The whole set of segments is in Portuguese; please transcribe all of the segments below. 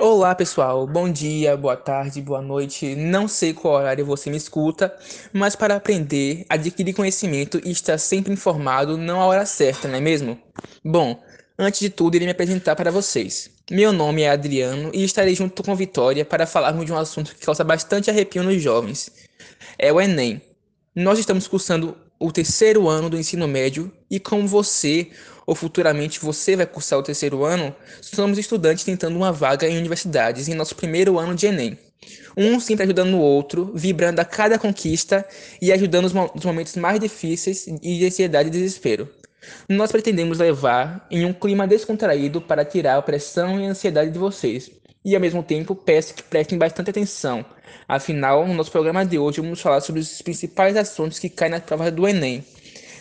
Olá pessoal, bom dia, boa tarde, boa noite. Não sei qual horário você me escuta, mas para aprender, adquirir conhecimento e estar sempre informado não há hora certa, não é mesmo? Bom, antes de tudo, irei me apresentar para vocês. Meu nome é Adriano e estarei junto com Vitória para falarmos de um assunto que causa bastante arrepio nos jovens. É o Enem. Nós estamos cursando o terceiro ano do ensino médio e como você ou futuramente você vai cursar o terceiro ano, somos estudantes tentando uma vaga em universidades em nosso primeiro ano de Enem. Um sempre ajudando o outro, vibrando a cada conquista e ajudando nos momentos mais difíceis e de ansiedade e desespero. Nós pretendemos levar em um clima descontraído para tirar a pressão e a ansiedade de vocês. E ao mesmo tempo peço que prestem bastante atenção. Afinal, no nosso programa de hoje vamos falar sobre os principais assuntos que caem na prova do Enem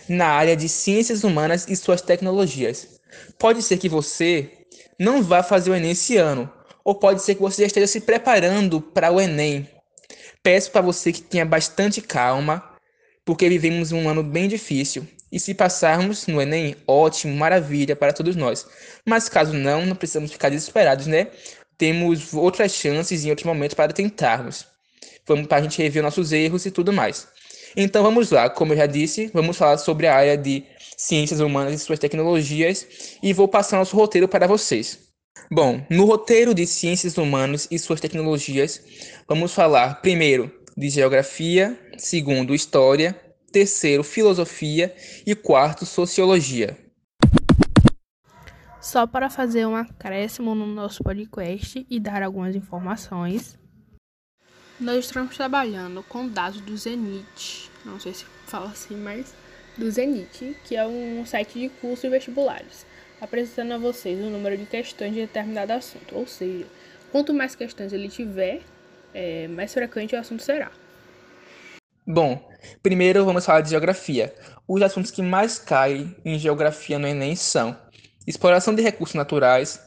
na área de ciências humanas e suas tecnologias. Pode ser que você não vá fazer o Enem esse ano, ou pode ser que você já esteja se preparando para o Enem. Peço para você que tenha bastante calma, porque vivemos um ano bem difícil. E se passarmos no Enem, ótimo, maravilha para todos nós. Mas caso não, não precisamos ficar desesperados, né? Temos outras chances em outros momentos para tentarmos. Vamos para a gente rever nossos erros e tudo mais. Então vamos lá, como eu já disse, vamos falar sobre a área de ciências humanas e suas tecnologias e vou passar nosso roteiro para vocês. Bom, no roteiro de ciências humanas e suas tecnologias, vamos falar primeiro de geografia, segundo história, terceiro filosofia e quarto sociologia. Só para fazer um acréscimo no nosso podcast e dar algumas informações, nós estamos trabalhando com dados do Zenit, não sei se fala assim, mas do Zenit, que é um site de cursos e vestibulares, apresentando a vocês o número de questões de determinado assunto. Ou seja, quanto mais questões ele tiver, é, mais frequente o assunto será. Bom, primeiro vamos falar de geografia. Os assuntos que mais caem em geografia no Enem são exploração de recursos naturais,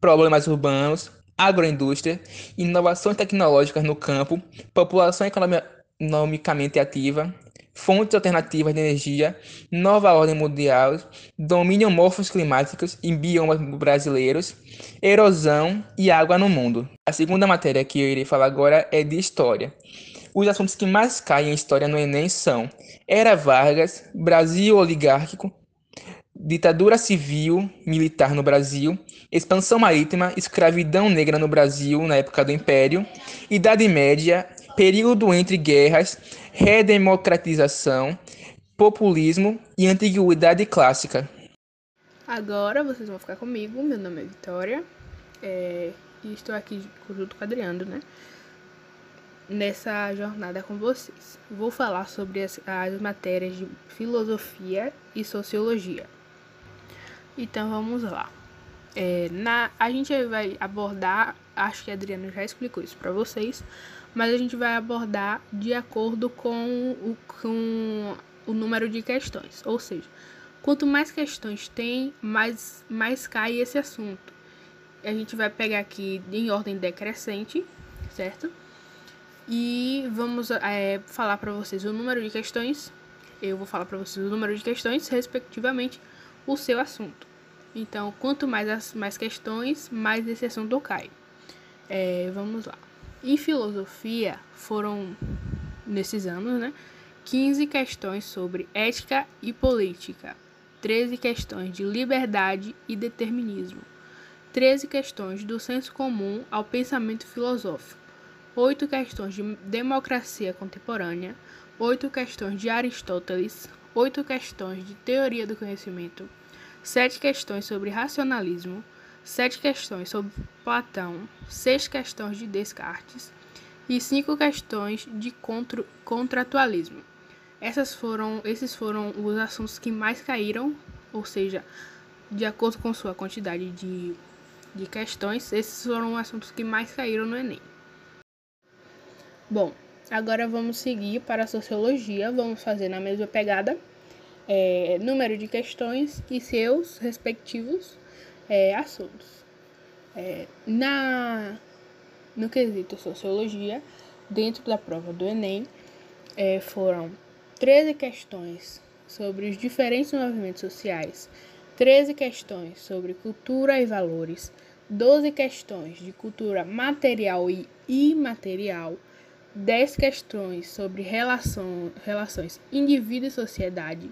problemas urbanos, agroindústria, inovações tecnológicas no campo, população economicamente ativa, fontes alternativas de energia, nova ordem mundial, domínio morfos climáticos em biomas brasileiros, erosão e água no mundo. A segunda matéria que eu irei falar agora é de história. Os assuntos que mais caem em história no Enem são Era Vargas, Brasil oligárquico, ditadura civil militar no Brasil, expansão marítima, escravidão negra no Brasil na época do Império, Idade Média, período entre guerras, redemocratização, populismo e antiguidade clássica. Agora vocês vão ficar comigo, meu nome é Vitória, é, e estou aqui junto com o Adriano, né? Nessa jornada com vocês. Vou falar sobre as, as matérias de filosofia e sociologia. Então vamos lá. É, na, a gente vai abordar, acho que a Adriana já explicou isso para vocês, mas a gente vai abordar de acordo com o, com o número de questões. Ou seja, quanto mais questões tem, mais, mais cai esse assunto. A gente vai pegar aqui em ordem decrescente, certo? E vamos é, falar para vocês o número de questões. Eu vou falar para vocês o número de questões, respectivamente, o seu assunto. Então, quanto mais as mais questões, mais esse assunto cai. É, vamos lá. Em filosofia, foram, nesses anos, né, 15 questões sobre ética e política, 13 questões de liberdade e determinismo, 13 questões do senso comum ao pensamento filosófico, 8 questões de democracia contemporânea, 8 questões de Aristóteles, 8 questões de teoria do conhecimento, sete questões sobre racionalismo, sete questões sobre Platão, seis questões de Descartes e cinco questões de contra contratualismo. Essas foram, esses foram os assuntos que mais caíram, ou seja, de acordo com sua quantidade de, de questões, esses foram os assuntos que mais caíram no Enem. Bom, agora vamos seguir para a sociologia, vamos fazer na mesma pegada é, número de questões e seus respectivos é, assuntos. É, na, no quesito sociologia, dentro da prova do Enem, é, foram 13 questões sobre os diferentes movimentos sociais 13 questões sobre cultura e valores, 12 questões de cultura material e imaterial, 10 questões sobre relação, relações indivíduo e sociedade,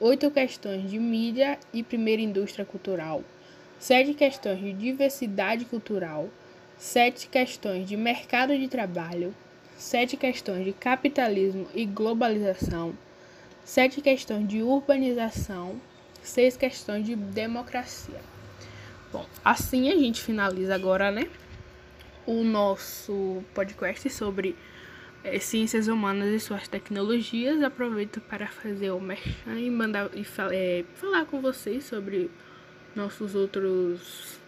8 questões de mídia e primeira indústria cultural, 7 questões de diversidade cultural, 7 questões de mercado de trabalho, 7 questões de capitalismo e globalização, 7 questões de urbanização, 6 questões de democracia. Bom, assim a gente finaliza agora, né? O nosso podcast sobre ciências humanas e suas tecnologias. Aproveito para fazer o merchan e mandar e é, falar com vocês sobre nossos outros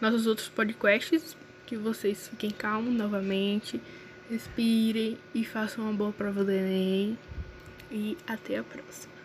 nossos outros podcasts. Que vocês fiquem calmos novamente, respirem e façam uma boa prova do Enem. E até a próxima.